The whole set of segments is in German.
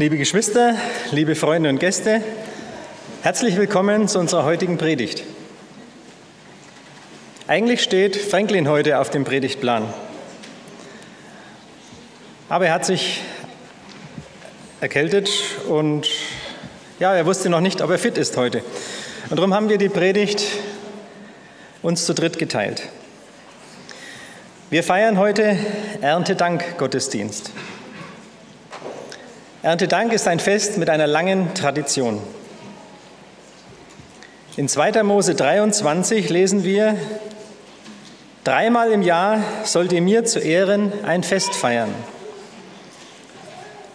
Liebe Geschwister, liebe Freunde und Gäste, herzlich willkommen zu unserer heutigen Predigt. Eigentlich steht Franklin heute auf dem Predigtplan. Aber er hat sich erkältet und ja, er wusste noch nicht, ob er fit ist heute. Und darum haben wir die Predigt uns zu dritt geteilt. Wir feiern heute Erntedank-Gottesdienst. Erntedank ist ein Fest mit einer langen Tradition. In 2. Mose 23 lesen wir, dreimal im Jahr sollt ihr mir zu Ehren ein Fest feiern.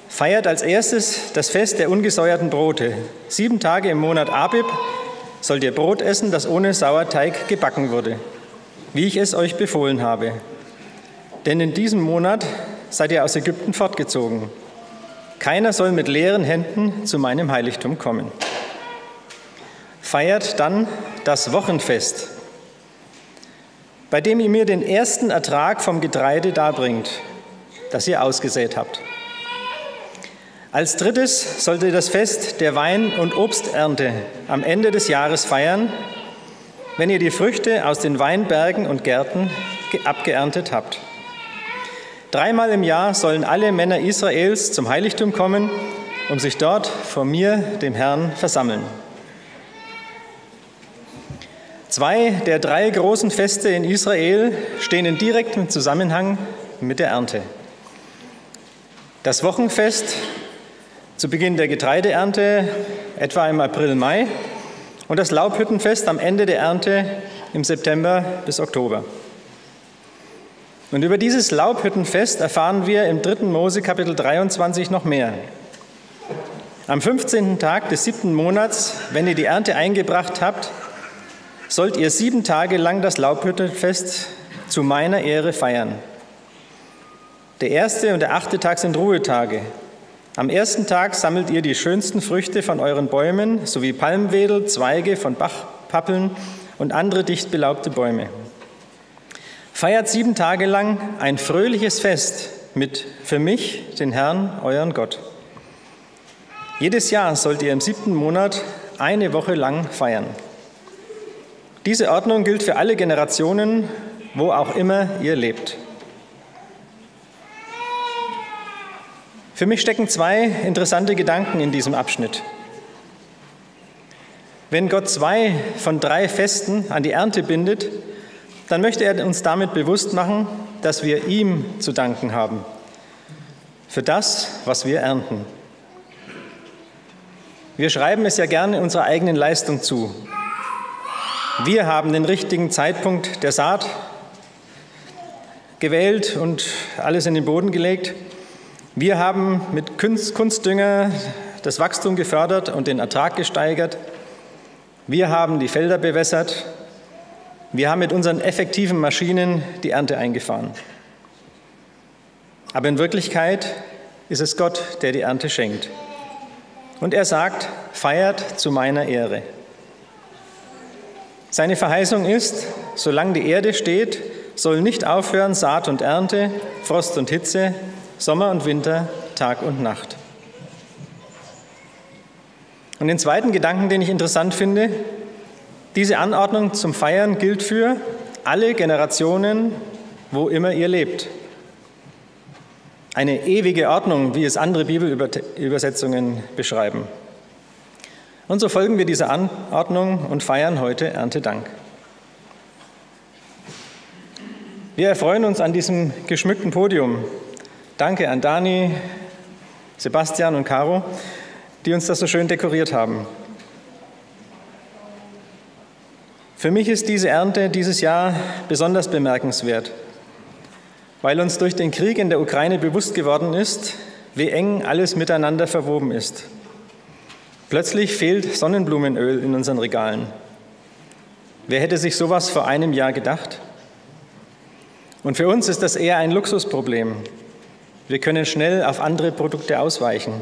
Feiert als erstes das Fest der ungesäuerten Brote. Sieben Tage im Monat Abib sollt ihr Brot essen, das ohne Sauerteig gebacken wurde, wie ich es euch befohlen habe. Denn in diesem Monat seid ihr aus Ägypten fortgezogen. Keiner soll mit leeren Händen zu meinem Heiligtum kommen. Feiert dann das Wochenfest, bei dem ihr mir den ersten Ertrag vom Getreide darbringt, das ihr ausgesät habt. Als drittes sollt ihr das Fest der Wein- und Obsternte am Ende des Jahres feiern, wenn ihr die Früchte aus den Weinbergen und Gärten abgeerntet habt. Dreimal im Jahr sollen alle Männer Israels zum Heiligtum kommen, um sich dort vor mir, dem Herrn, versammeln. Zwei der drei großen Feste in Israel stehen in direktem Zusammenhang mit der Ernte. Das Wochenfest zu Beginn der Getreideernte, etwa im April, Mai, und das Laubhüttenfest am Ende der Ernte im September bis Oktober. Und über dieses Laubhüttenfest erfahren wir im 3. Mose Kapitel 23 noch mehr. Am 15. Tag des siebten Monats, wenn ihr die Ernte eingebracht habt, sollt ihr sieben Tage lang das Laubhüttenfest zu meiner Ehre feiern. Der erste und der achte Tag sind Ruhetage. Am ersten Tag sammelt ihr die schönsten Früchte von euren Bäumen sowie Palmwedel, Zweige von Bachpappeln und andere dicht belaubte Bäume. Feiert sieben Tage lang ein fröhliches Fest mit für mich, den Herrn, euren Gott. Jedes Jahr sollt ihr im siebten Monat eine Woche lang feiern. Diese Ordnung gilt für alle Generationen, wo auch immer ihr lebt. Für mich stecken zwei interessante Gedanken in diesem Abschnitt. Wenn Gott zwei von drei Festen an die Ernte bindet, dann möchte er uns damit bewusst machen, dass wir ihm zu danken haben für das, was wir ernten. Wir schreiben es ja gerne unserer eigenen Leistung zu. Wir haben den richtigen Zeitpunkt der Saat gewählt und alles in den Boden gelegt. Wir haben mit Kunstdünger das Wachstum gefördert und den Ertrag gesteigert. Wir haben die Felder bewässert wir haben mit unseren effektiven Maschinen die Ernte eingefahren. Aber in Wirklichkeit ist es Gott, der die Ernte schenkt. Und er sagt, feiert zu meiner Ehre. Seine Verheißung ist, solange die Erde steht, soll nicht aufhören Saat und Ernte, Frost und Hitze, Sommer und Winter, Tag und Nacht. Und den zweiten Gedanken, den ich interessant finde, diese Anordnung zum Feiern gilt für alle Generationen, wo immer ihr lebt. Eine ewige Ordnung, wie es andere Bibelübersetzungen beschreiben. Und so folgen wir dieser Anordnung und feiern heute Erntedank. Wir erfreuen uns an diesem geschmückten Podium. Danke an Dani, Sebastian und Caro, die uns das so schön dekoriert haben. Für mich ist diese Ernte dieses Jahr besonders bemerkenswert, weil uns durch den Krieg in der Ukraine bewusst geworden ist, wie eng alles miteinander verwoben ist. Plötzlich fehlt Sonnenblumenöl in unseren Regalen. Wer hätte sich sowas vor einem Jahr gedacht? Und für uns ist das eher ein Luxusproblem. Wir können schnell auf andere Produkte ausweichen.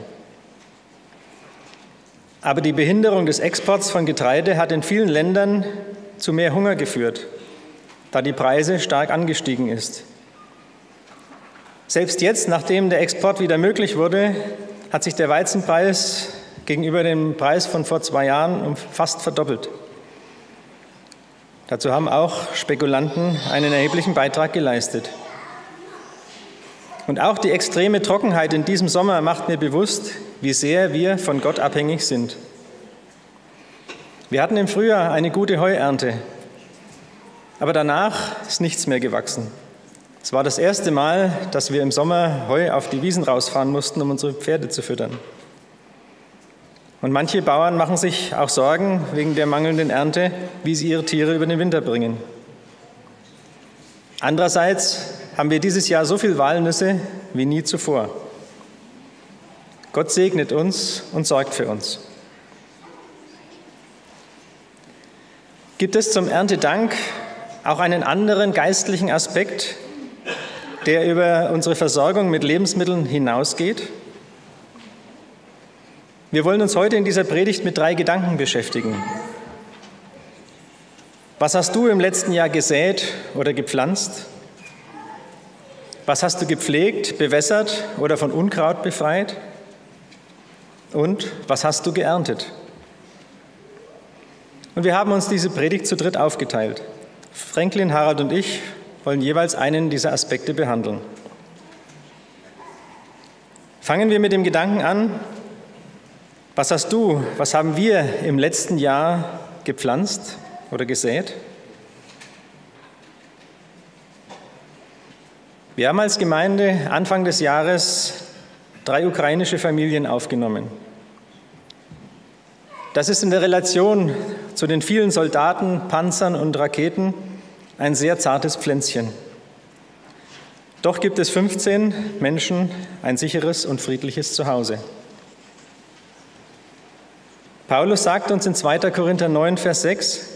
Aber die Behinderung des Exports von Getreide hat in vielen Ländern zu mehr Hunger geführt, da die Preise stark angestiegen ist. Selbst jetzt, nachdem der Export wieder möglich wurde, hat sich der Weizenpreis gegenüber dem Preis von vor zwei Jahren um fast verdoppelt. Dazu haben auch Spekulanten einen erheblichen Beitrag geleistet. Und auch die extreme Trockenheit in diesem Sommer macht mir bewusst, wie sehr wir von Gott abhängig sind. Wir hatten im Frühjahr eine gute Heuernte, aber danach ist nichts mehr gewachsen. Es war das erste Mal, dass wir im Sommer Heu auf die Wiesen rausfahren mussten, um unsere Pferde zu füttern. Und manche Bauern machen sich auch Sorgen wegen der mangelnden Ernte, wie sie ihre Tiere über den Winter bringen. Andererseits haben wir dieses Jahr so viel Walnüsse wie nie zuvor. Gott segnet uns und sorgt für uns. Gibt es zum Erntedank auch einen anderen geistlichen Aspekt, der über unsere Versorgung mit Lebensmitteln hinausgeht? Wir wollen uns heute in dieser Predigt mit drei Gedanken beschäftigen. Was hast du im letzten Jahr gesät oder gepflanzt? Was hast du gepflegt, bewässert oder von Unkraut befreit? Und was hast du geerntet? Und wir haben uns diese Predigt zu dritt aufgeteilt. Franklin, Harald und ich wollen jeweils einen dieser Aspekte behandeln. Fangen wir mit dem Gedanken an, was hast du, was haben wir im letzten Jahr gepflanzt oder gesät? Wir haben als Gemeinde Anfang des Jahres drei ukrainische Familien aufgenommen. Das ist in der Relation zu den vielen Soldaten, Panzern und Raketen ein sehr zartes Pflänzchen. Doch gibt es 15 Menschen ein sicheres und friedliches Zuhause. Paulus sagt uns in 2. Korinther 9, Vers 6,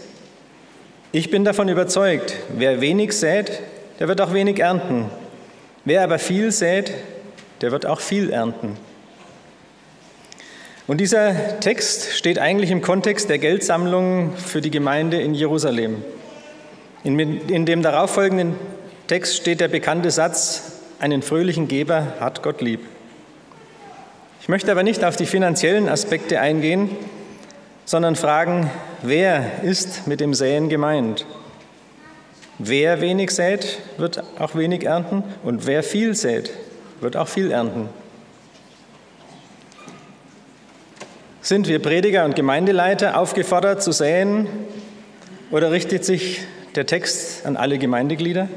ich bin davon überzeugt, wer wenig sät, der wird auch wenig ernten. Wer aber viel sät, der wird auch viel ernten. Und dieser Text steht eigentlich im Kontext der Geldsammlung für die Gemeinde in Jerusalem. In, in dem darauffolgenden Text steht der bekannte Satz, einen fröhlichen Geber hat Gott lieb. Ich möchte aber nicht auf die finanziellen Aspekte eingehen, sondern fragen, wer ist mit dem Säen gemeint? Wer wenig sät, wird auch wenig ernten und wer viel sät, wird auch viel ernten. Sind wir Prediger und Gemeindeleiter aufgefordert zu säen oder richtet sich der Text an alle Gemeindeglieder?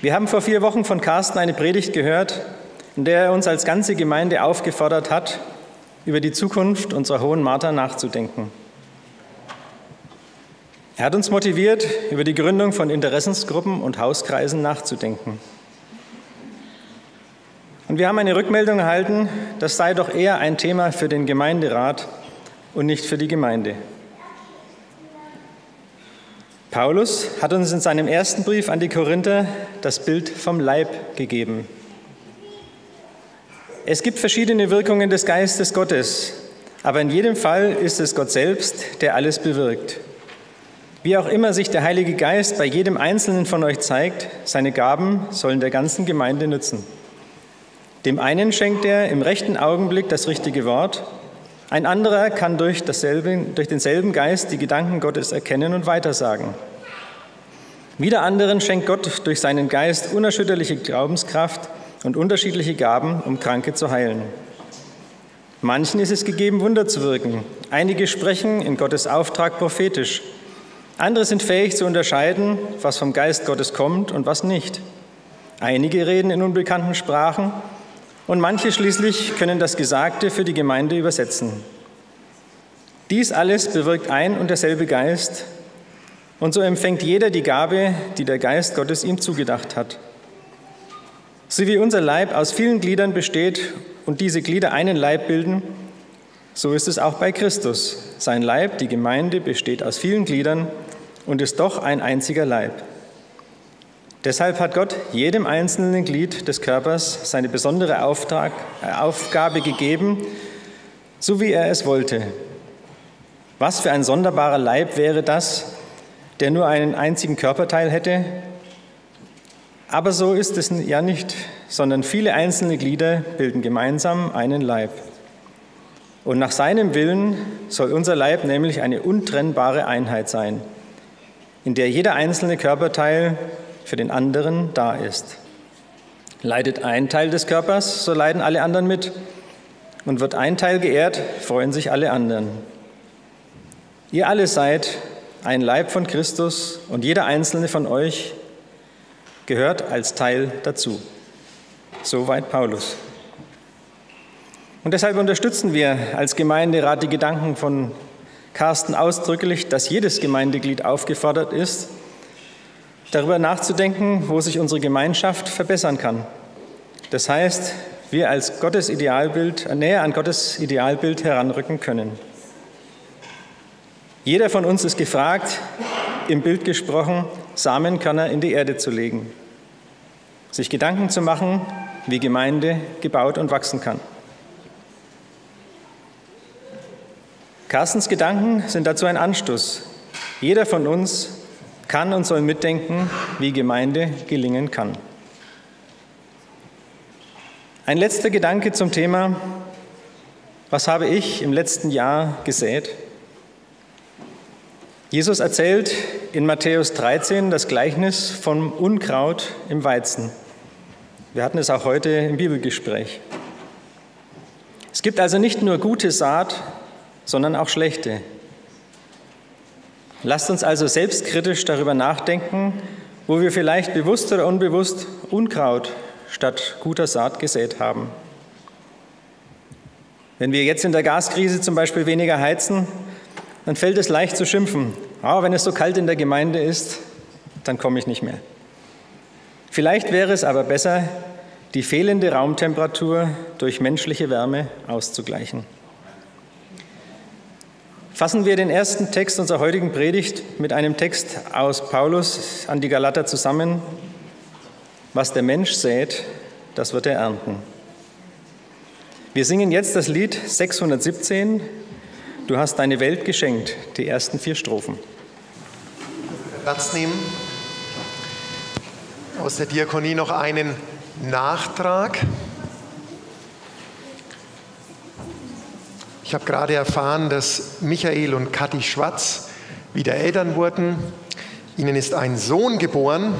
Wir haben vor vier Wochen von Carsten eine Predigt gehört, in der er uns als ganze Gemeinde aufgefordert hat, über die Zukunft unserer Hohen Martha nachzudenken. Er hat uns motiviert, über die Gründung von Interessensgruppen und Hauskreisen nachzudenken. Und wir haben eine Rückmeldung erhalten, das sei doch eher ein Thema für den Gemeinderat und nicht für die Gemeinde. Paulus hat uns in seinem ersten Brief an die Korinther das Bild vom Leib gegeben. Es gibt verschiedene Wirkungen des Geistes Gottes, aber in jedem Fall ist es Gott selbst, der alles bewirkt. Wie auch immer sich der Heilige Geist bei jedem Einzelnen von euch zeigt, seine Gaben sollen der ganzen Gemeinde nützen. Dem einen schenkt er im rechten Augenblick das richtige Wort, ein anderer kann durch, dasselbe, durch denselben Geist die Gedanken Gottes erkennen und weitersagen. Wieder anderen schenkt Gott durch seinen Geist unerschütterliche Glaubenskraft, und unterschiedliche Gaben, um Kranke zu heilen. Manchen ist es gegeben, Wunder zu wirken. Einige sprechen in Gottes Auftrag prophetisch. Andere sind fähig zu unterscheiden, was vom Geist Gottes kommt und was nicht. Einige reden in unbekannten Sprachen und manche schließlich können das Gesagte für die Gemeinde übersetzen. Dies alles bewirkt ein und derselbe Geist, und so empfängt jeder die Gabe, die der Geist Gottes ihm zugedacht hat. So wie unser Leib aus vielen Gliedern besteht und diese Glieder einen Leib bilden, so ist es auch bei Christus. Sein Leib, die Gemeinde, besteht aus vielen Gliedern und ist doch ein einziger Leib. Deshalb hat Gott jedem einzelnen Glied des Körpers seine besondere Auftrag, äh, Aufgabe gegeben, so wie er es wollte. Was für ein sonderbarer Leib wäre das, der nur einen einzigen Körperteil hätte aber so ist es ja nicht, sondern viele einzelne Glieder bilden gemeinsam einen Leib. Und nach seinem Willen soll unser Leib nämlich eine untrennbare Einheit sein, in der jeder einzelne Körperteil für den anderen da ist. Leidet ein Teil des Körpers, so leiden alle anderen mit. Und wird ein Teil geehrt, freuen sich alle anderen. Ihr alle seid ein Leib von Christus und jeder einzelne von euch gehört als Teil dazu. Soweit Paulus. Und deshalb unterstützen wir als Gemeinderat die Gedanken von Carsten ausdrücklich, dass jedes Gemeindeglied aufgefordert ist, darüber nachzudenken, wo sich unsere Gemeinschaft verbessern kann. Das heißt, wir als Gottes Idealbild, näher an Gottes Idealbild heranrücken können. Jeder von uns ist gefragt, im Bild gesprochen, Samenkörner in die Erde zu legen, sich Gedanken zu machen, wie Gemeinde gebaut und wachsen kann. Carstens Gedanken sind dazu ein Anstoß. Jeder von uns kann und soll mitdenken, wie Gemeinde gelingen kann. Ein letzter Gedanke zum Thema, was habe ich im letzten Jahr gesät? Jesus erzählt in Matthäus 13 das Gleichnis vom Unkraut im Weizen. Wir hatten es auch heute im Bibelgespräch. Es gibt also nicht nur gute Saat, sondern auch schlechte. Lasst uns also selbstkritisch darüber nachdenken, wo wir vielleicht bewusst oder unbewusst Unkraut statt guter Saat gesät haben. Wenn wir jetzt in der Gaskrise zum Beispiel weniger heizen, dann fällt es leicht zu schimpfen. Oh, wenn es so kalt in der Gemeinde ist, dann komme ich nicht mehr. Vielleicht wäre es aber besser, die fehlende Raumtemperatur durch menschliche Wärme auszugleichen. Fassen wir den ersten Text unserer heutigen Predigt mit einem Text aus Paulus an die Galater zusammen. Was der Mensch sät, das wird er ernten. Wir singen jetzt das Lied 617, Du hast deine Welt geschenkt, die ersten vier Strophen. Platz nehmen. Aus der Diakonie noch einen Nachtrag. Ich habe gerade erfahren, dass Michael und Kathi Schwarz wieder Eltern wurden. Ihnen ist ein Sohn geboren,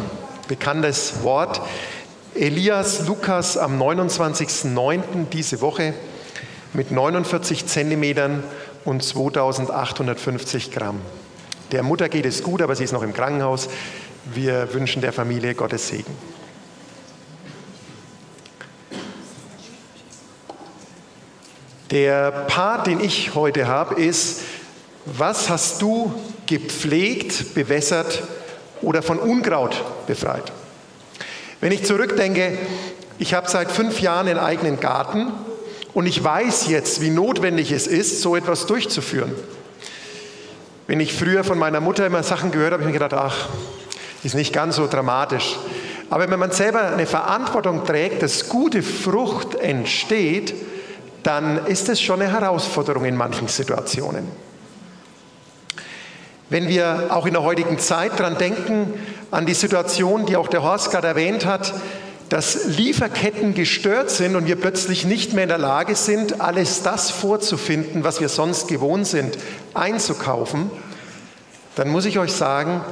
bekanntes Wort. Elias Lukas am 29.09. diese Woche mit 49 Zentimetern und 2850 Gramm. Der Mutter geht es gut, aber sie ist noch im Krankenhaus. Wir wünschen der Familie Gottes Segen. Der Part, den ich heute habe, ist, was hast du gepflegt, bewässert oder von Unkraut befreit? Wenn ich zurückdenke, ich habe seit fünf Jahren einen eigenen Garten und ich weiß jetzt, wie notwendig es ist, so etwas durchzuführen. Wenn ich früher von meiner Mutter immer Sachen gehört habe, habe ich mir gedacht, ach, ist nicht ganz so dramatisch. Aber wenn man selber eine Verantwortung trägt, dass gute Frucht entsteht, dann ist es schon eine Herausforderung in manchen Situationen. Wenn wir auch in der heutigen Zeit daran denken, an die Situation, die auch der Horst gerade erwähnt hat, dass Lieferketten gestört sind und wir plötzlich nicht mehr in der Lage sind, alles das vorzufinden, was wir sonst gewohnt sind, einzukaufen, dann muss ich euch sagen,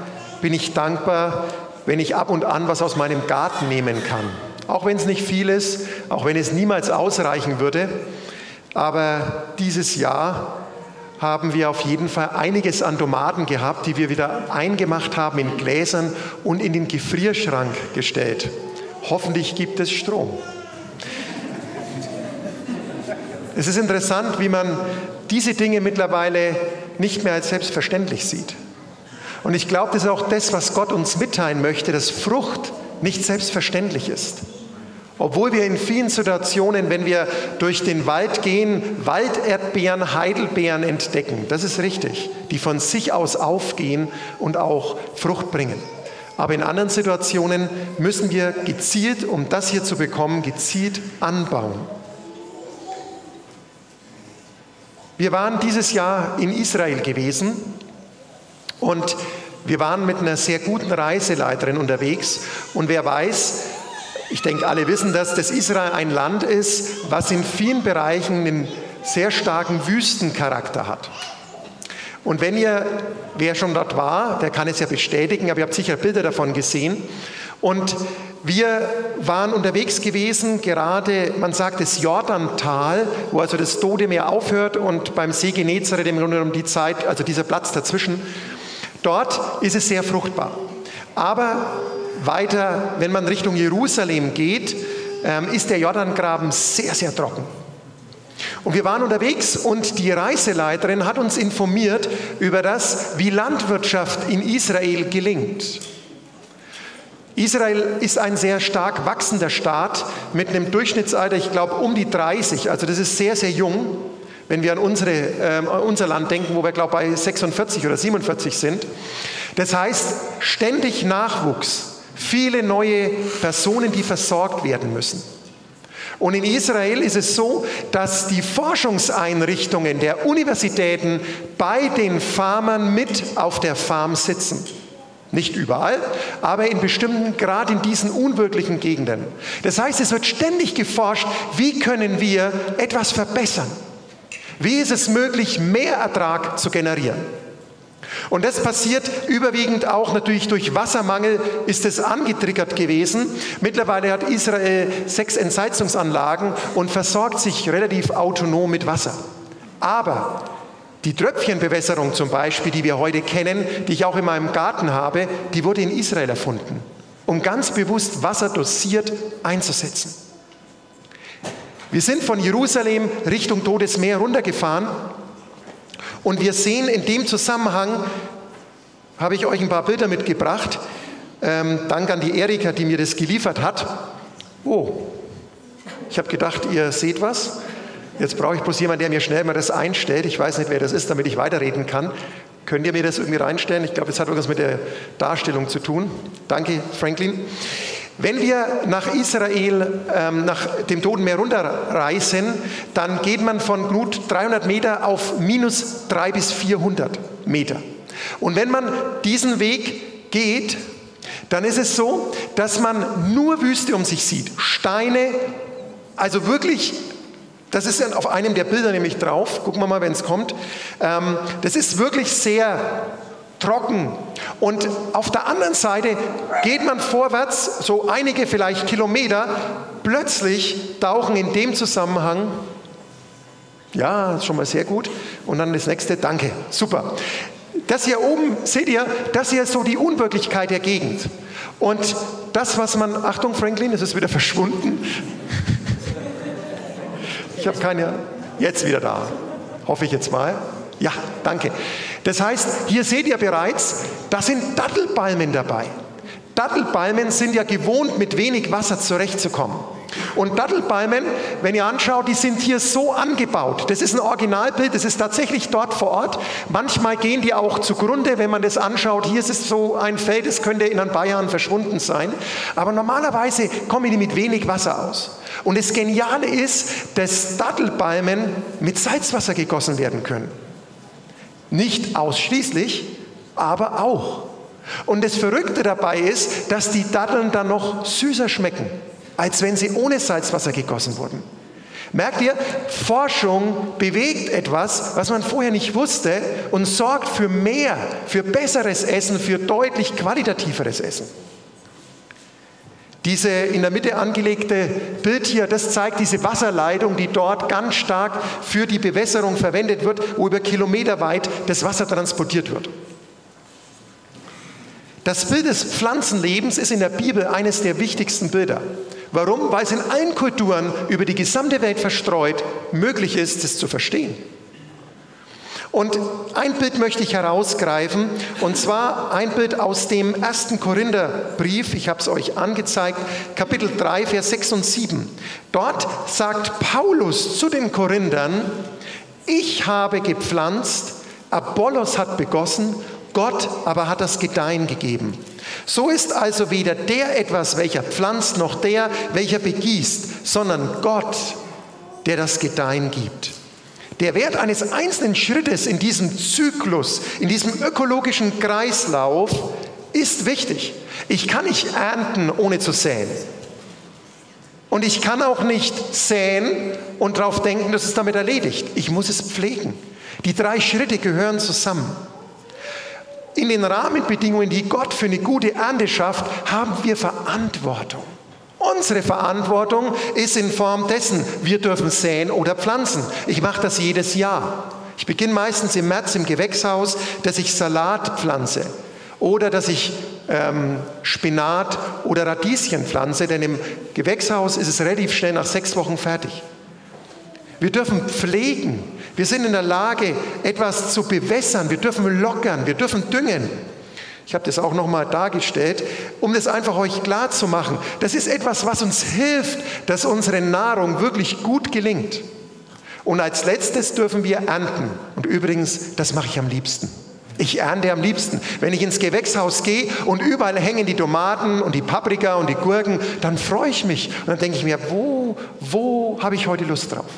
bin ich dankbar, wenn ich ab und an was aus meinem Garten nehmen kann. Auch wenn es nicht viel ist, auch wenn es niemals ausreichen würde, aber dieses Jahr haben wir auf jeden Fall einiges an Tomaten gehabt, die wir wieder eingemacht haben in Gläsern und in den Gefrierschrank gestellt. Hoffentlich gibt es Strom. Es ist interessant, wie man diese Dinge mittlerweile nicht mehr als selbstverständlich sieht. Und ich glaube, das ist auch das, was Gott uns mitteilen möchte, dass Frucht nicht selbstverständlich ist. Obwohl wir in vielen Situationen, wenn wir durch den Wald gehen, Walderdbeeren, Heidelbeeren entdecken. Das ist richtig, die von sich aus aufgehen und auch Frucht bringen. Aber in anderen Situationen müssen wir gezielt, um das hier zu bekommen, gezielt anbauen. Wir waren dieses Jahr in Israel gewesen und wir waren mit einer sehr guten Reiseleiterin unterwegs. Und wer weiß, Ich denke, alle wissen das, dass Israel ein Land ist, was in vielen Bereichen einen sehr starken Wüstencharakter hat. Und wenn ihr, wer schon dort war, der kann es ja bestätigen, aber ihr habt sicher Bilder davon gesehen. Und wir waren unterwegs gewesen, gerade, man sagt das Jordantal, wo also das Todemeer aufhört und beim See Genezareth im Grunde um die Zeit, also dieser Platz dazwischen. Dort ist es sehr fruchtbar. Aber weiter, wenn man Richtung Jerusalem geht, ähm, ist der Jordangraben sehr, sehr trocken. Und wir waren unterwegs und die Reiseleiterin hat uns informiert über das, wie Landwirtschaft in Israel gelingt. Israel ist ein sehr stark wachsender Staat mit einem Durchschnittsalter, ich glaube, um die 30. Also das ist sehr, sehr jung, wenn wir an unsere, äh, unser Land denken, wo wir, glaube ich, bei 46 oder 47 sind. Das heißt, ständig Nachwuchs, viele neue Personen, die versorgt werden müssen. Und in Israel ist es so, dass die Forschungseinrichtungen der Universitäten bei den Farmern mit auf der Farm sitzen. Nicht überall, aber in bestimmten, gerade in diesen unwirklichen Gegenden. Das heißt, es wird ständig geforscht, wie können wir etwas verbessern? Wie ist es möglich, mehr Ertrag zu generieren? Und das passiert überwiegend auch natürlich durch Wassermangel, ist es angetriggert gewesen. Mittlerweile hat Israel sechs Entsalzungsanlagen und versorgt sich relativ autonom mit Wasser. Aber die Tröpfchenbewässerung zum Beispiel, die wir heute kennen, die ich auch in meinem Garten habe, die wurde in Israel erfunden, um ganz bewusst Wasser dosiert einzusetzen. Wir sind von Jerusalem Richtung Todesmeer runtergefahren und wir sehen in dem Zusammenhang, habe ich euch ein paar Bilder mitgebracht. Ähm, Dank an die Erika, die mir das geliefert hat. Oh, ich habe gedacht, ihr seht was. Jetzt brauche ich bloß jemanden, der mir schnell mal das einstellt. Ich weiß nicht, wer das ist, damit ich weiterreden kann. Könnt ihr mir das irgendwie reinstellen? Ich glaube, es hat irgendwas mit der Darstellung zu tun. Danke, Franklin. Wenn wir nach Israel, ähm, nach dem Toten Meer runterreisen, dann geht man von gut 300 Meter auf minus 300 bis 400 Meter. Und wenn man diesen Weg geht, dann ist es so, dass man nur Wüste um sich sieht. Steine, also wirklich das ist auf einem der Bilder nämlich drauf. Gucken wir mal, wenn es kommt. Ähm, das ist wirklich sehr trocken. Und auf der anderen Seite geht man vorwärts, so einige vielleicht Kilometer. Plötzlich tauchen in dem Zusammenhang, ja, schon mal sehr gut. Und dann das nächste, danke, super. Das hier oben, seht ihr, das hier ist so die Unwirklichkeit der Gegend. Und das, was man, Achtung Franklin, es ist wieder verschwunden. Ich habe keine, jetzt wieder da. Hoffe ich jetzt mal. Ja, danke. Das heißt, hier seht ihr bereits, da sind Dattelpalmen dabei. Dattelpalmen sind ja gewohnt, mit wenig Wasser zurechtzukommen. Und Dattelpalmen, wenn ihr anschaut, die sind hier so angebaut. Das ist ein Originalbild, das ist tatsächlich dort vor Ort. Manchmal gehen die auch zugrunde, wenn man das anschaut. Hier ist es so ein Feld, das könnte in ein paar Jahren verschwunden sein. Aber normalerweise kommen die mit wenig Wasser aus. Und das Geniale ist, dass Dattelpalmen mit Salzwasser gegossen werden können. Nicht ausschließlich, aber auch. Und das Verrückte dabei ist, dass die Datteln dann noch süßer schmecken als wenn sie ohne Salzwasser gegossen wurden. Merkt ihr, Forschung bewegt etwas, was man vorher nicht wusste und sorgt für mehr, für besseres Essen, für deutlich qualitativeres Essen. Diese in der Mitte angelegte Bild hier, das zeigt diese Wasserleitung, die dort ganz stark für die Bewässerung verwendet wird, wo über Kilometer weit das Wasser transportiert wird. Das Bild des Pflanzenlebens ist in der Bibel eines der wichtigsten Bilder. Warum? Weil es in allen Kulturen über die gesamte Welt verstreut möglich ist, es zu verstehen. Und ein Bild möchte ich herausgreifen, und zwar ein Bild aus dem ersten Korintherbrief, ich habe es euch angezeigt, Kapitel 3, Vers 6 und 7. Dort sagt Paulus zu den Korinthern, ich habe gepflanzt, Apollos hat begossen Gott aber hat das Gedeihen gegeben. So ist also weder der etwas, welcher pflanzt, noch der, welcher begießt, sondern Gott, der das Gedeihen gibt. Der Wert eines einzelnen Schrittes in diesem Zyklus, in diesem ökologischen Kreislauf ist wichtig. Ich kann nicht ernten, ohne zu säen. Und ich kann auch nicht säen und darauf denken, das ist damit erledigt. Ich muss es pflegen. Die drei Schritte gehören zusammen. In den Rahmenbedingungen, die Gott für eine gute Ernte schafft, haben wir Verantwortung. Unsere Verantwortung ist in Form dessen, wir dürfen säen oder pflanzen. Ich mache das jedes Jahr. Ich beginne meistens im März im Gewächshaus, dass ich Salat pflanze oder dass ich ähm, Spinat oder Radieschen pflanze, denn im Gewächshaus ist es relativ schnell nach sechs Wochen fertig. Wir dürfen pflegen. Wir sind in der Lage, etwas zu bewässern. Wir dürfen lockern. Wir dürfen düngen. Ich habe das auch nochmal dargestellt, um das einfach euch klar zu machen. Das ist etwas, was uns hilft, dass unsere Nahrung wirklich gut gelingt. Und als letztes dürfen wir ernten. Und übrigens, das mache ich am liebsten. Ich ernte am liebsten. Wenn ich ins Gewächshaus gehe und überall hängen die Tomaten und die Paprika und die Gurken, dann freue ich mich. Und dann denke ich mir, wo, wo habe ich heute Lust drauf?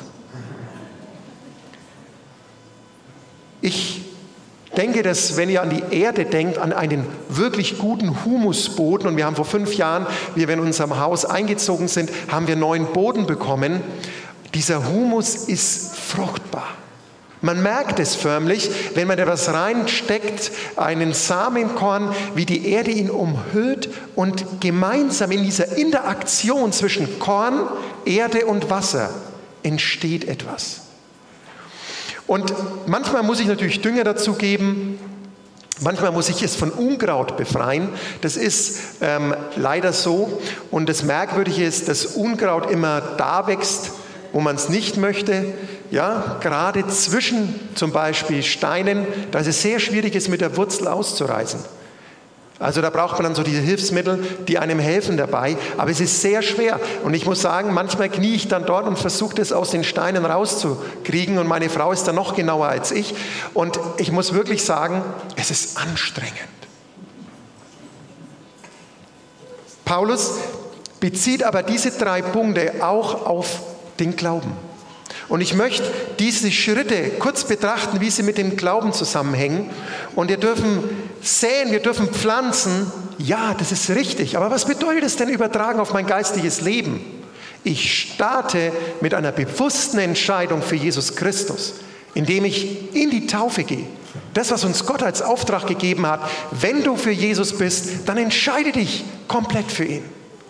Ich denke, dass wenn ihr an die Erde denkt, an einen wirklich guten Humusboden, und wir haben vor fünf Jahren, wie wir in unserem Haus eingezogen sind, haben wir neuen Boden bekommen. Dieser Humus ist fruchtbar. Man merkt es förmlich, wenn man etwas reinsteckt, einen Samenkorn, wie die Erde ihn umhüllt und gemeinsam in dieser Interaktion zwischen Korn, Erde und Wasser entsteht etwas. Und manchmal muss ich natürlich Dünger dazu geben, Manchmal muss ich es von Unkraut befreien. Das ist ähm, leider so. Und das Merkwürdige ist, dass Unkraut immer da wächst, wo man es nicht möchte. Ja, gerade zwischen zum Beispiel Steinen, da ist es sehr schwierig, es mit der Wurzel auszureißen. Also da braucht man dann so diese Hilfsmittel, die einem helfen dabei. Aber es ist sehr schwer. Und ich muss sagen, manchmal knie ich dann dort und versuche das aus den Steinen rauszukriegen. Und meine Frau ist da noch genauer als ich. Und ich muss wirklich sagen, es ist anstrengend. Paulus bezieht aber diese drei Punkte auch auf den Glauben. Und ich möchte diese Schritte kurz betrachten, wie sie mit dem Glauben zusammenhängen. Und wir dürfen säen, wir dürfen pflanzen. Ja, das ist richtig. Aber was bedeutet es denn übertragen auf mein geistiges Leben? Ich starte mit einer bewussten Entscheidung für Jesus Christus, indem ich in die Taufe gehe. Das, was uns Gott als Auftrag gegeben hat, wenn du für Jesus bist, dann entscheide dich komplett für ihn.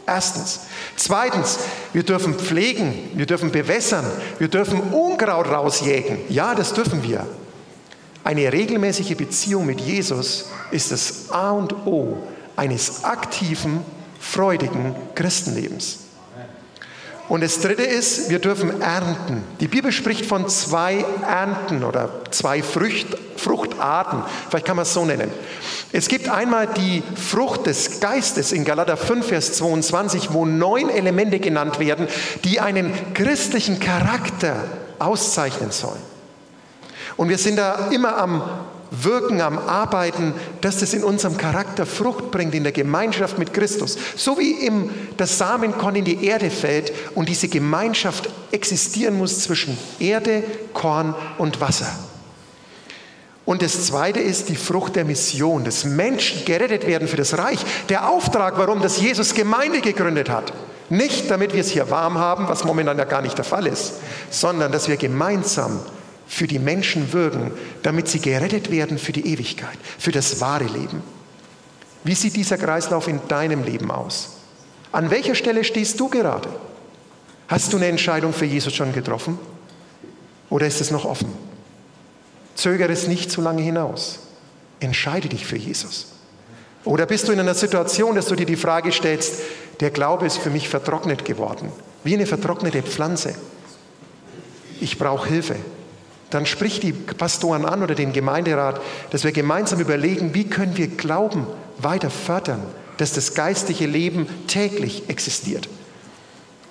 Erstens. Zweitens, wir dürfen pflegen, wir dürfen bewässern, wir dürfen Unkraut rausjägen. Ja, das dürfen wir. Eine regelmäßige Beziehung mit Jesus ist das A und O eines aktiven, freudigen Christenlebens. Und das Dritte ist, wir dürfen ernten. Die Bibel spricht von zwei Ernten oder zwei Frucht, Fruchtarten. Vielleicht kann man es so nennen. Es gibt einmal die Frucht des Geistes in Galater 5, Vers 22, wo neun Elemente genannt werden, die einen christlichen Charakter auszeichnen sollen. Und wir sind da immer am Wirken, am Arbeiten, dass das in unserem Charakter Frucht bringt, in der Gemeinschaft mit Christus. So wie im, das Samenkorn in die Erde fällt und diese Gemeinschaft existieren muss zwischen Erde, Korn und Wasser. Und das Zweite ist die Frucht der Mission, dass Menschen gerettet werden für das Reich. Der Auftrag, warum das Jesus Gemeinde gegründet hat. Nicht, damit wir es hier warm haben, was momentan ja gar nicht der Fall ist, sondern dass wir gemeinsam für die Menschen wirken, damit sie gerettet werden für die Ewigkeit, für das wahre Leben. Wie sieht dieser Kreislauf in deinem Leben aus? An welcher Stelle stehst du gerade? Hast du eine Entscheidung für Jesus schon getroffen? Oder ist es noch offen? Zögere es nicht zu lange hinaus. Entscheide dich für Jesus. Oder bist du in einer Situation, dass du dir die Frage stellst, der Glaube ist für mich vertrocknet geworden, wie eine vertrocknete Pflanze. Ich brauche Hilfe dann sprich die Pastoren an oder den Gemeinderat, dass wir gemeinsam überlegen, wie können wir Glauben weiter fördern, dass das geistliche Leben täglich existiert.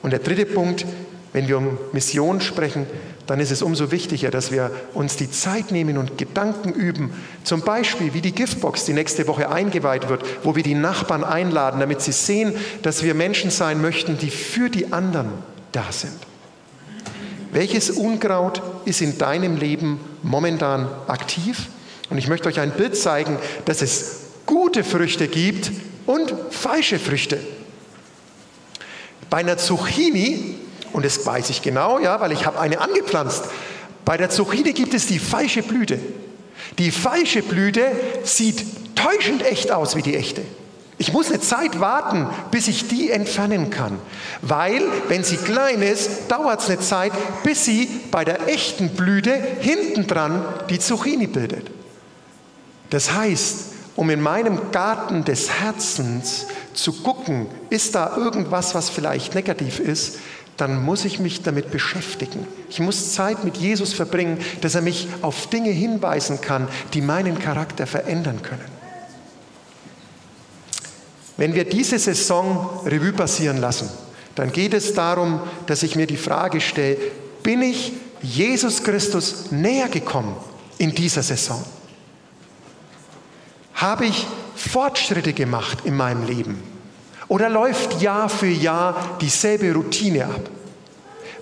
Und der dritte Punkt, wenn wir um Mission sprechen, dann ist es umso wichtiger, dass wir uns die Zeit nehmen und Gedanken üben. Zum Beispiel, wie die Giftbox, die nächste Woche eingeweiht wird, wo wir die Nachbarn einladen, damit sie sehen, dass wir Menschen sein möchten, die für die anderen da sind. Welches Unkraut ist in deinem Leben momentan aktiv? Und ich möchte euch ein Bild zeigen, dass es gute Früchte gibt und falsche Früchte. Bei einer Zucchini, und das weiß ich genau, ja, weil ich habe eine angepflanzt, bei der Zucchini gibt es die falsche Blüte. Die falsche Blüte sieht täuschend echt aus wie die echte. Ich muss eine Zeit warten, bis ich die entfernen kann. Weil, wenn sie klein ist, dauert es eine Zeit, bis sie bei der echten Blüte hinten dran die Zucchini bildet. Das heißt, um in meinem Garten des Herzens zu gucken, ist da irgendwas, was vielleicht negativ ist, dann muss ich mich damit beschäftigen. Ich muss Zeit mit Jesus verbringen, dass er mich auf Dinge hinweisen kann, die meinen Charakter verändern können. Wenn wir diese Saison Revue passieren lassen, dann geht es darum, dass ich mir die Frage stelle, bin ich Jesus Christus näher gekommen in dieser Saison? Habe ich Fortschritte gemacht in meinem Leben? Oder läuft Jahr für Jahr dieselbe Routine ab?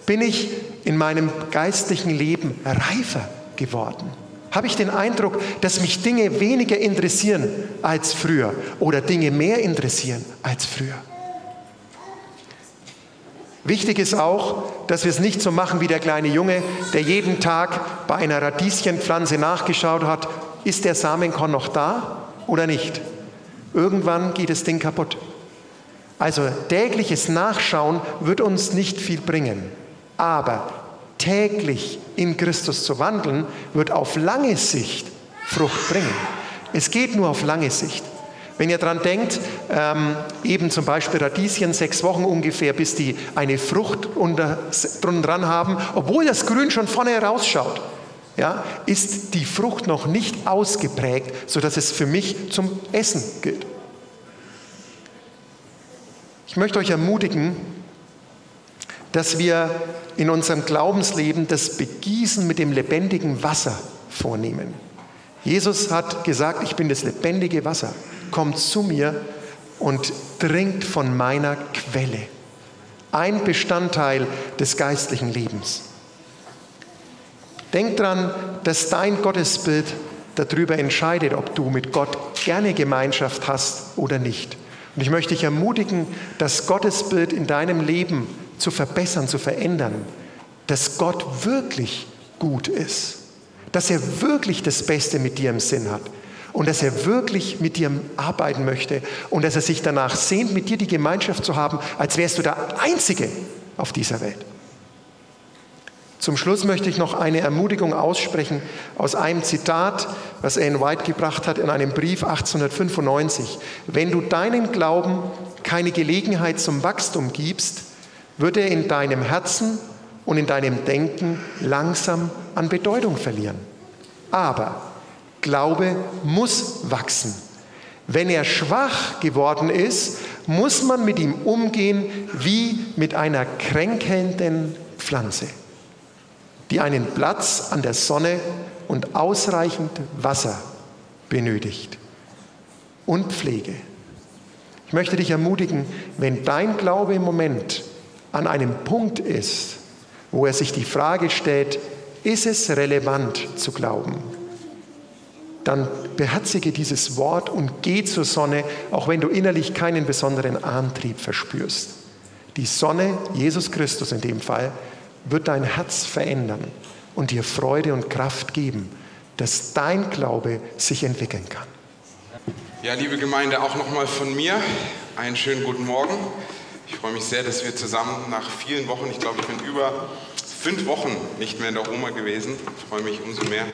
Bin ich in meinem geistlichen Leben reifer geworden? Habe ich den Eindruck, dass mich Dinge weniger interessieren als früher oder Dinge mehr interessieren als früher? Wichtig ist auch, dass wir es nicht so machen wie der kleine Junge, der jeden Tag bei einer Radieschenpflanze nachgeschaut hat, ist der Samenkorn noch da oder nicht? Irgendwann geht das Ding kaputt. Also tägliches Nachschauen wird uns nicht viel bringen. Aber täglich in Christus zu wandeln, wird auf lange Sicht Frucht bringen. Es geht nur auf lange Sicht. Wenn ihr daran denkt, ähm, eben zum Beispiel Radieschen, sechs Wochen ungefähr, bis die eine Frucht unter, dran haben, obwohl das Grün schon vorne herausschaut, ja, ist die Frucht noch nicht ausgeprägt, sodass es für mich zum Essen gilt. Ich möchte euch ermutigen, dass wir in unserem Glaubensleben das Begießen mit dem lebendigen Wasser vornehmen. Jesus hat gesagt, ich bin das lebendige Wasser. Kommt zu mir und trinkt von meiner Quelle. Ein Bestandteil des geistlichen Lebens. Denk dran, dass dein Gottesbild darüber entscheidet, ob du mit Gott gerne Gemeinschaft hast oder nicht. Und ich möchte dich ermutigen, das Gottesbild in deinem Leben zu verbessern, zu verändern, dass Gott wirklich gut ist, dass er wirklich das Beste mit dir im Sinn hat und dass er wirklich mit dir arbeiten möchte und dass er sich danach sehnt, mit dir die Gemeinschaft zu haben, als wärst du der Einzige auf dieser Welt. Zum Schluss möchte ich noch eine Ermutigung aussprechen aus einem Zitat, was Anne White gebracht hat in einem Brief 1895. Wenn du deinen Glauben keine Gelegenheit zum Wachstum gibst, wird er in deinem Herzen und in deinem Denken langsam an Bedeutung verlieren. Aber Glaube muss wachsen. Wenn er schwach geworden ist, muss man mit ihm umgehen wie mit einer kränkelnden Pflanze, die einen Platz an der Sonne und ausreichend Wasser benötigt und Pflege. Ich möchte dich ermutigen, wenn dein Glaube im Moment an einem Punkt ist, wo er sich die Frage stellt, ist es relevant zu glauben? Dann beherzige dieses Wort und geh zur Sonne, auch wenn du innerlich keinen besonderen Antrieb verspürst. Die Sonne, Jesus Christus in dem Fall, wird dein Herz verändern und dir Freude und Kraft geben, dass dein Glaube sich entwickeln kann. Ja, liebe Gemeinde, auch nochmal von mir einen schönen guten Morgen. Ich freue mich sehr, dass wir zusammen nach vielen Wochen, ich glaube, ich bin über fünf Wochen nicht mehr in der Roma gewesen. Ich freue mich umso mehr,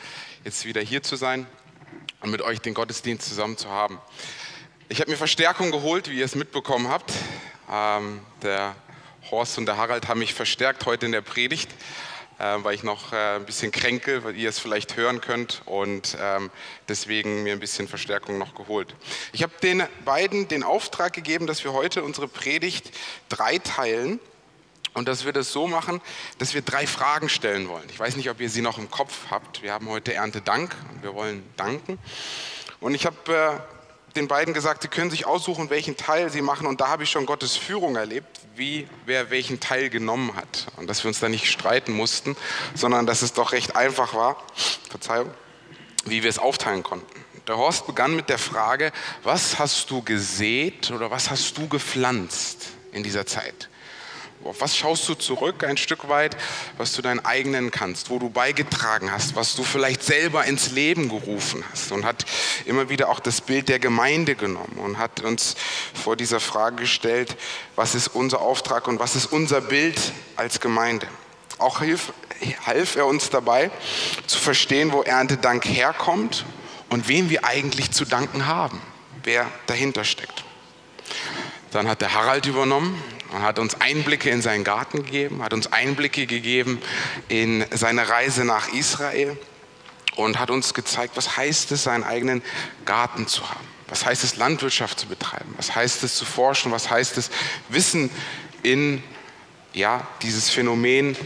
jetzt wieder hier zu sein und mit euch den Gottesdienst zusammen zu haben. Ich habe mir Verstärkung geholt, wie ihr es mitbekommen habt. Ähm, der Horst und der Harald haben mich verstärkt heute in der Predigt. Äh, weil ich noch äh, ein bisschen kränke, weil ihr es vielleicht hören könnt und ähm, deswegen mir ein bisschen Verstärkung noch geholt. Ich habe den beiden den Auftrag gegeben, dass wir heute unsere Predigt drei teilen und dass wir das so machen, dass wir drei Fragen stellen wollen. Ich weiß nicht, ob ihr sie noch im Kopf habt. Wir haben heute Erntedank und wir wollen danken. Und ich habe äh, den beiden gesagt, sie können sich aussuchen, welchen Teil sie machen. Und da habe ich schon Gottes Führung erlebt, wie wer welchen Teil genommen hat. Und dass wir uns da nicht streiten mussten, sondern dass es doch recht einfach war, Verzeihung, wie wir es aufteilen konnten. Der Horst begann mit der Frage, was hast du gesät oder was hast du gepflanzt in dieser Zeit? Auf was schaust du zurück ein Stück weit, was du dein eigenen kannst, wo du beigetragen hast, was du vielleicht selber ins Leben gerufen hast und hat immer wieder auch das Bild der Gemeinde genommen und hat uns vor dieser Frage gestellt, was ist unser Auftrag und was ist unser Bild als Gemeinde. Auch hilf, half er uns dabei zu verstehen, wo Erntedank herkommt und wem wir eigentlich zu danken haben, wer dahinter steckt. Dann hat der Harald übernommen und hat uns Einblicke in seinen Garten gegeben, hat uns Einblicke gegeben in seine Reise nach Israel und hat uns gezeigt, was heißt es, seinen eigenen Garten zu haben. Was heißt es, Landwirtschaft zu betreiben? Was heißt es, zu forschen? Was heißt es, Wissen in ja, dieses Phänomen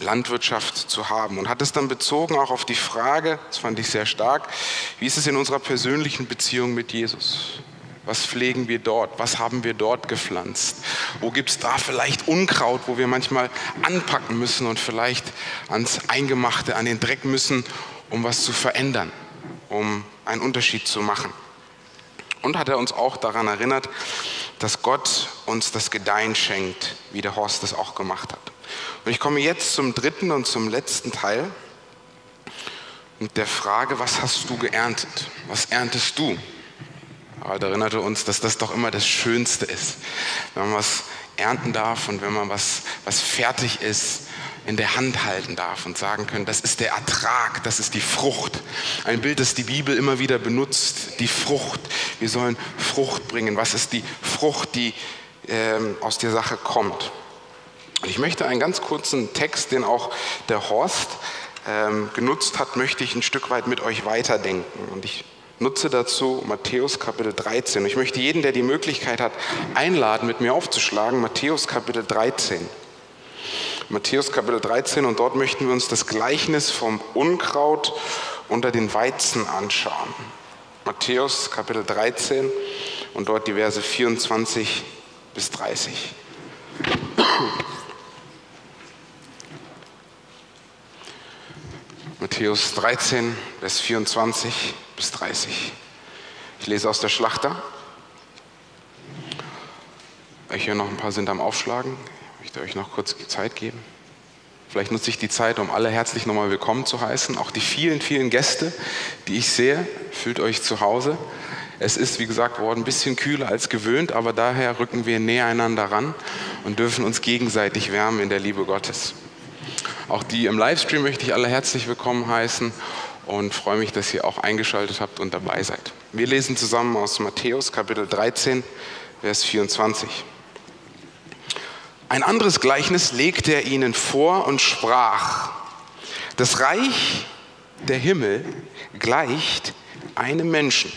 Landwirtschaft zu haben? Und hat es dann bezogen auch auf die Frage, das fand ich sehr stark, wie ist es in unserer persönlichen Beziehung mit Jesus? Was pflegen wir dort? Was haben wir dort gepflanzt? Wo gibt es da vielleicht Unkraut, wo wir manchmal anpacken müssen und vielleicht ans Eingemachte, an den Dreck müssen, um was zu verändern, um einen Unterschied zu machen? Und hat er uns auch daran erinnert, dass Gott uns das Gedeihen schenkt, wie der Horst es auch gemacht hat. Und ich komme jetzt zum dritten und zum letzten Teil mit der Frage, was hast du geerntet? Was erntest du? Harald erinnerte uns, dass das doch immer das Schönste ist, wenn man was ernten darf und wenn man was, was fertig ist, in der Hand halten darf und sagen können, das ist der Ertrag, das ist die Frucht. Ein Bild, das die Bibel immer wieder benutzt, die Frucht. Wir sollen Frucht bringen. Was ist die Frucht, die ähm, aus der Sache kommt? Und ich möchte einen ganz kurzen Text, den auch der Horst ähm, genutzt hat, möchte ich ein Stück weit mit euch weiterdenken. Und ich nutze dazu Matthäus Kapitel 13. Ich möchte jeden, der die Möglichkeit hat, einladen, mit mir aufzuschlagen, Matthäus Kapitel 13. Matthäus Kapitel 13 und dort möchten wir uns das Gleichnis vom Unkraut unter den Weizen anschauen. Matthäus Kapitel 13 und dort die Verse 24 bis 30. Matthäus 13, Vers 24 bis 30. Ich lese aus der Schlachter. Ich hier noch ein paar sind am Aufschlagen. Ich möchte euch noch kurz Zeit geben. Vielleicht nutze ich die Zeit, um alle herzlich nochmal willkommen zu heißen. Auch die vielen, vielen Gäste, die ich sehe, fühlt euch zu Hause. Es ist, wie gesagt worden, ein bisschen kühler als gewöhnt, aber daher rücken wir näher einander ran und dürfen uns gegenseitig wärmen in der Liebe Gottes. Auch die im Livestream möchte ich alle herzlich willkommen heißen und freue mich, dass ihr auch eingeschaltet habt und dabei seid. Wir lesen zusammen aus Matthäus Kapitel 13, Vers 24. Ein anderes Gleichnis legte er ihnen vor und sprach, das Reich der Himmel gleicht einem Menschen,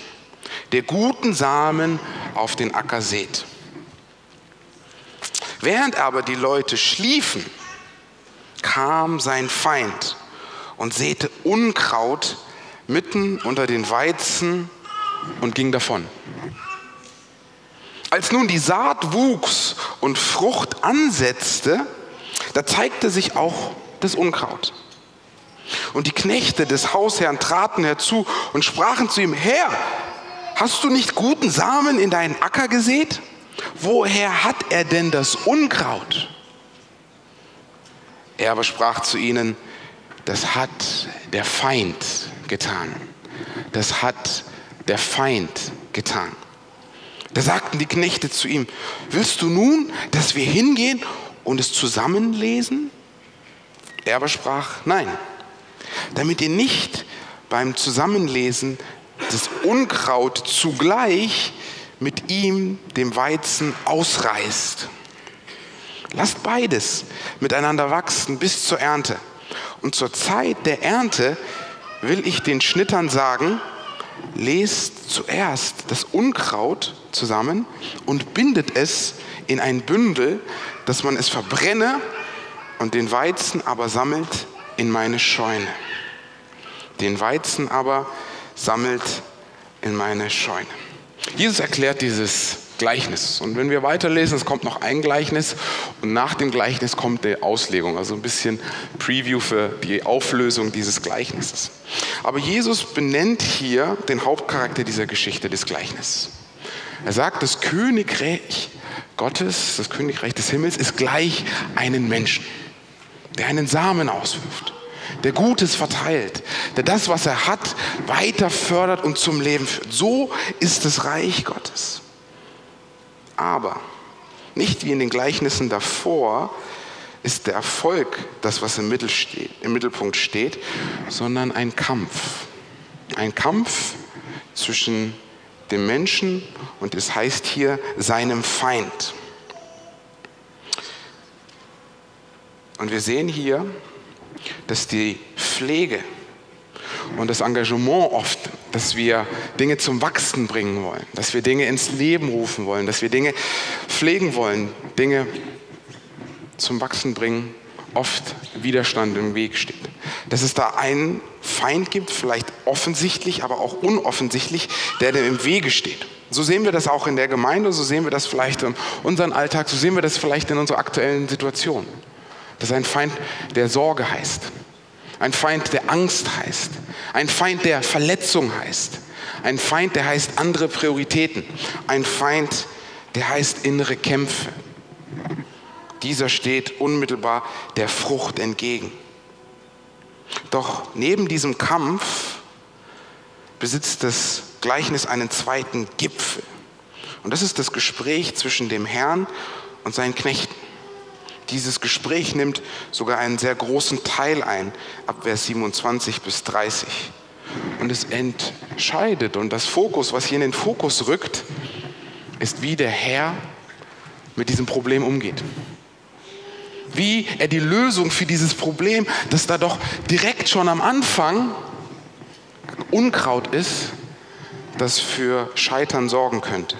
der guten Samen auf den Acker sät. Während aber die Leute schliefen, kam sein Feind und säte Unkraut mitten unter den Weizen und ging davon. Als nun die Saat wuchs und Frucht ansetzte, da zeigte sich auch das Unkraut. Und die Knechte des Hausherrn traten herzu und sprachen zu ihm, Herr, hast du nicht guten Samen in deinen Acker gesät? Woher hat er denn das Unkraut? Er aber sprach zu ihnen, das hat der Feind getan. Das hat der Feind getan. Da sagten die Knechte zu ihm, willst du nun, dass wir hingehen und es zusammenlesen? Er aber sprach, nein, damit ihr nicht beim Zusammenlesen das Unkraut zugleich mit ihm, dem Weizen, ausreißt. Lasst beides miteinander wachsen bis zur Ernte. Und zur Zeit der Ernte will ich den Schnittern sagen, lest zuerst das Unkraut zusammen und bindet es in ein Bündel, dass man es verbrenne und den Weizen aber sammelt in meine Scheune. Den Weizen aber sammelt in meine Scheune. Jesus erklärt dieses Gleichnis. Und wenn wir weiterlesen, es kommt noch ein Gleichnis und nach dem Gleichnis kommt die Auslegung, also ein bisschen Preview für die Auflösung dieses Gleichnisses. Aber Jesus benennt hier den Hauptcharakter dieser Geschichte des Gleichnisses. Er sagt, das Königreich Gottes, das Königreich des Himmels, ist gleich einen Menschen, der einen Samen auswirft, der Gutes verteilt, der das, was er hat, weiter fördert und zum Leben führt. So ist das Reich Gottes. Aber nicht wie in den Gleichnissen davor ist der Erfolg das, was im, Mittel steht, im Mittelpunkt steht, sondern ein Kampf. Ein Kampf zwischen dem Menschen und es heißt hier seinem Feind. Und wir sehen hier, dass die Pflege und das Engagement oft, dass wir Dinge zum Wachsen bringen wollen, dass wir Dinge ins Leben rufen wollen, dass wir Dinge pflegen wollen, Dinge zum Wachsen bringen, oft Widerstand im Weg steht. Dass es da einen Feind gibt, vielleicht offensichtlich, aber auch unoffensichtlich, der dem im Wege steht. So sehen wir das auch in der Gemeinde, so sehen wir das vielleicht in unserem Alltag, so sehen wir das vielleicht in unserer aktuellen Situation. Das ist ein Feind, der Sorge heißt. Ein Feind, der Angst heißt. Ein Feind, der Verletzung heißt. Ein Feind, der heißt andere Prioritäten. Ein Feind, der heißt innere Kämpfe. Dieser steht unmittelbar der Frucht entgegen. Doch neben diesem Kampf besitzt das Gleichnis einen zweiten Gipfel. Und das ist das Gespräch zwischen dem Herrn und seinen Knechten. Dieses Gespräch nimmt sogar einen sehr großen Teil ein, ab Vers 27 bis 30. Und es entscheidet und das Fokus, was hier in den Fokus rückt, ist, wie der Herr mit diesem Problem umgeht wie er die Lösung für dieses Problem, das da doch direkt schon am Anfang Unkraut ist, das für Scheitern sorgen könnte.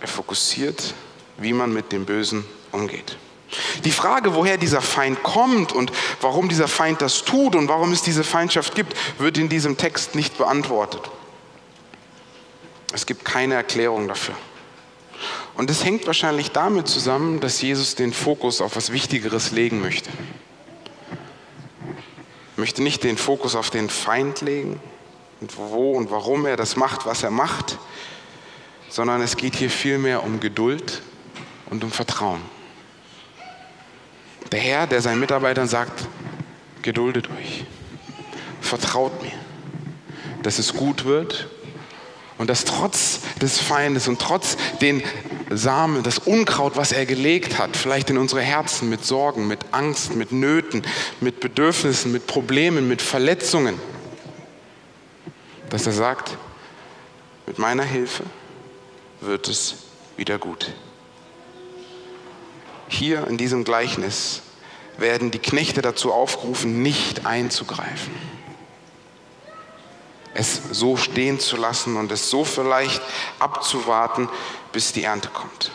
Er fokussiert, wie man mit dem Bösen umgeht. Die Frage, woher dieser Feind kommt und warum dieser Feind das tut und warum es diese Feindschaft gibt, wird in diesem Text nicht beantwortet. Es gibt keine Erklärung dafür. Und es hängt wahrscheinlich damit zusammen, dass Jesus den Fokus auf was Wichtigeres legen möchte. Er möchte nicht den Fokus auf den Feind legen und wo und warum er das macht, was er macht, sondern es geht hier vielmehr um Geduld und um Vertrauen. Der Herr, der seinen Mitarbeitern sagt, geduldet euch, vertraut mir, dass es gut wird und dass trotz des Feindes und trotz den Samen, das Unkraut, was er gelegt hat, vielleicht in unsere Herzen mit Sorgen, mit Angst, mit Nöten, mit Bedürfnissen, mit Problemen, mit Verletzungen, dass er sagt, mit meiner Hilfe wird es wieder gut. Hier in diesem Gleichnis werden die Knechte dazu aufgerufen, nicht einzugreifen es so stehen zu lassen und es so vielleicht abzuwarten, bis die Ernte kommt.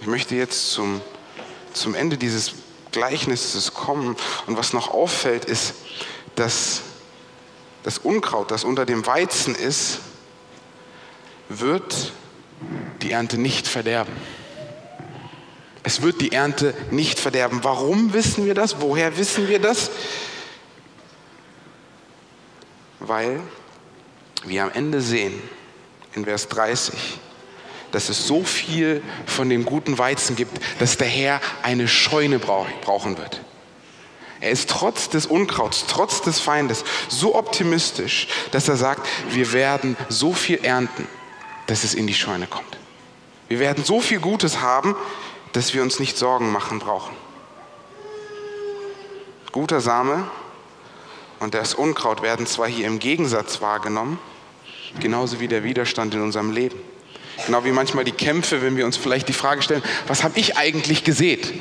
Ich möchte jetzt zum, zum Ende dieses Gleichnisses kommen und was noch auffällt, ist, dass das Unkraut, das unter dem Weizen ist, wird die Ernte nicht verderben. Es wird die Ernte nicht verderben. Warum wissen wir das? Woher wissen wir das? weil wir am Ende sehen, in Vers 30, dass es so viel von dem guten Weizen gibt, dass der Herr eine Scheune brauchen wird. Er ist trotz des Unkrauts, trotz des Feindes so optimistisch, dass er sagt, wir werden so viel ernten, dass es in die Scheune kommt. Wir werden so viel Gutes haben, dass wir uns nicht Sorgen machen brauchen. Guter Same und das Unkraut werden zwar hier im Gegensatz wahrgenommen, genauso wie der Widerstand in unserem Leben. Genau wie manchmal die Kämpfe, wenn wir uns vielleicht die Frage stellen, was habe ich eigentlich gesät?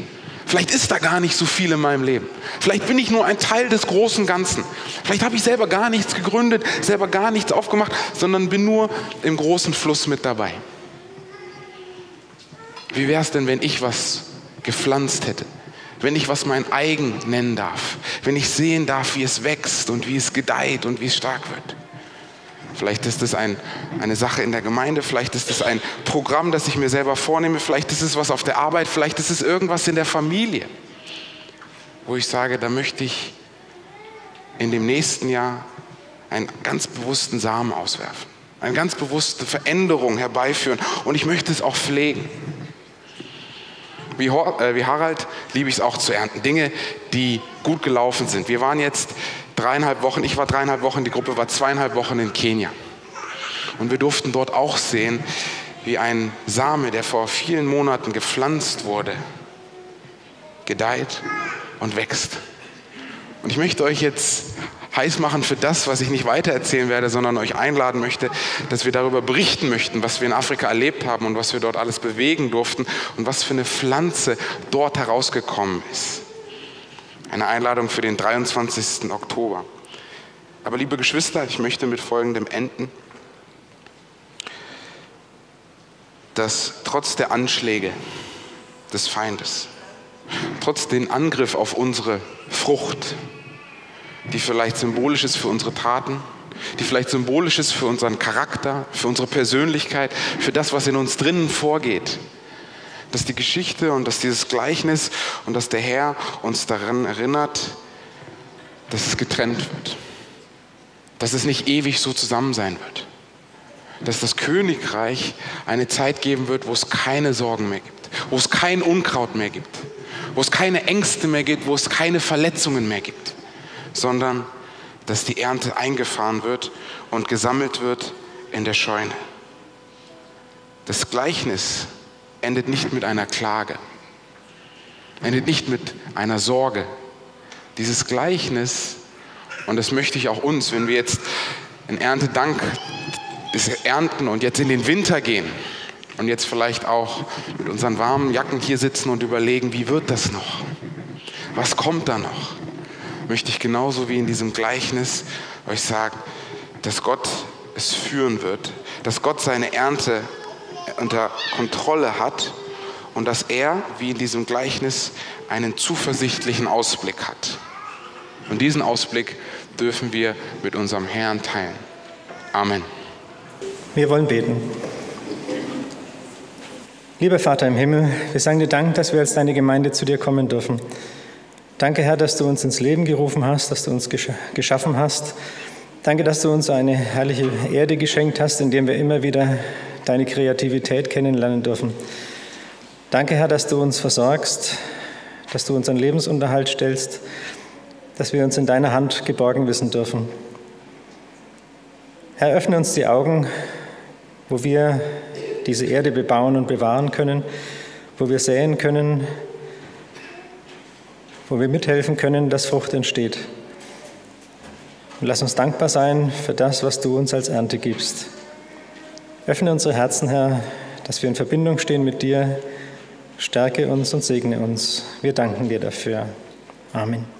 Vielleicht ist da gar nicht so viel in meinem Leben. Vielleicht bin ich nur ein Teil des großen Ganzen. Vielleicht habe ich selber gar nichts gegründet, selber gar nichts aufgemacht, sondern bin nur im großen Fluss mit dabei. Wie wäre es denn, wenn ich was gepflanzt hätte? wenn ich was mein eigen nennen darf, wenn ich sehen darf, wie es wächst und wie es gedeiht und wie es stark wird. Vielleicht ist es ein, eine Sache in der Gemeinde, vielleicht ist es ein Programm, das ich mir selber vornehme, vielleicht ist es was auf der Arbeit, vielleicht ist es irgendwas in der Familie, wo ich sage, da möchte ich in dem nächsten Jahr einen ganz bewussten Samen auswerfen. eine ganz bewusste Veränderung herbeiführen. Und ich möchte es auch pflegen. Wie, äh, wie Harald liebe ich es auch zu ernten. Dinge, die gut gelaufen sind. Wir waren jetzt dreieinhalb Wochen, ich war dreieinhalb Wochen, die Gruppe war zweieinhalb Wochen in Kenia. Und wir durften dort auch sehen, wie ein Same, der vor vielen Monaten gepflanzt wurde, gedeiht und wächst. Und ich möchte euch jetzt heiß machen für das, was ich nicht weitererzählen werde, sondern euch einladen möchte, dass wir darüber berichten möchten, was wir in Afrika erlebt haben und was wir dort alles bewegen durften und was für eine Pflanze dort herausgekommen ist. Eine Einladung für den 23. Oktober. Aber liebe Geschwister, ich möchte mit folgendem enden, dass trotz der Anschläge des Feindes, trotz den Angriff auf unsere Frucht, die vielleicht symbolisch ist für unsere Taten, die vielleicht symbolisch ist für unseren Charakter, für unsere Persönlichkeit, für das, was in uns drinnen vorgeht. Dass die Geschichte und dass dieses Gleichnis und dass der Herr uns daran erinnert, dass es getrennt wird. Dass es nicht ewig so zusammen sein wird. Dass das Königreich eine Zeit geben wird, wo es keine Sorgen mehr gibt, wo es kein Unkraut mehr gibt, wo es keine Ängste mehr gibt, wo es keine Verletzungen mehr gibt sondern dass die Ernte eingefahren wird und gesammelt wird in der Scheune. Das Gleichnis endet nicht mit einer Klage, endet nicht mit einer Sorge. Dieses Gleichnis, und das möchte ich auch uns, wenn wir jetzt in Erntedank das ernten und jetzt in den Winter gehen und jetzt vielleicht auch mit unseren warmen Jacken hier sitzen und überlegen, wie wird das noch? Was kommt da noch? möchte ich genauso wie in diesem Gleichnis euch sagen, dass Gott es führen wird, dass Gott seine Ernte unter Kontrolle hat und dass er, wie in diesem Gleichnis, einen zuversichtlichen Ausblick hat. Und diesen Ausblick dürfen wir mit unserem Herrn teilen. Amen. Wir wollen beten. Lieber Vater im Himmel, wir sagen dir Dank, dass wir als deine Gemeinde zu dir kommen dürfen. Danke, Herr, dass du uns ins Leben gerufen hast, dass du uns geschaffen hast. Danke, dass du uns eine herrliche Erde geschenkt hast, in der wir immer wieder deine Kreativität kennenlernen dürfen. Danke, Herr, dass du uns versorgst, dass du unseren Lebensunterhalt stellst, dass wir uns in deiner Hand geborgen wissen dürfen. Herr, öffne uns die Augen, wo wir diese Erde bebauen und bewahren können, wo wir säen können, wo wir mithelfen können, dass Frucht entsteht. Und lass uns dankbar sein für das, was du uns als Ernte gibst. Öffne unsere Herzen, Herr, dass wir in Verbindung stehen mit dir. Stärke uns und segne uns. Wir danken dir dafür. Amen.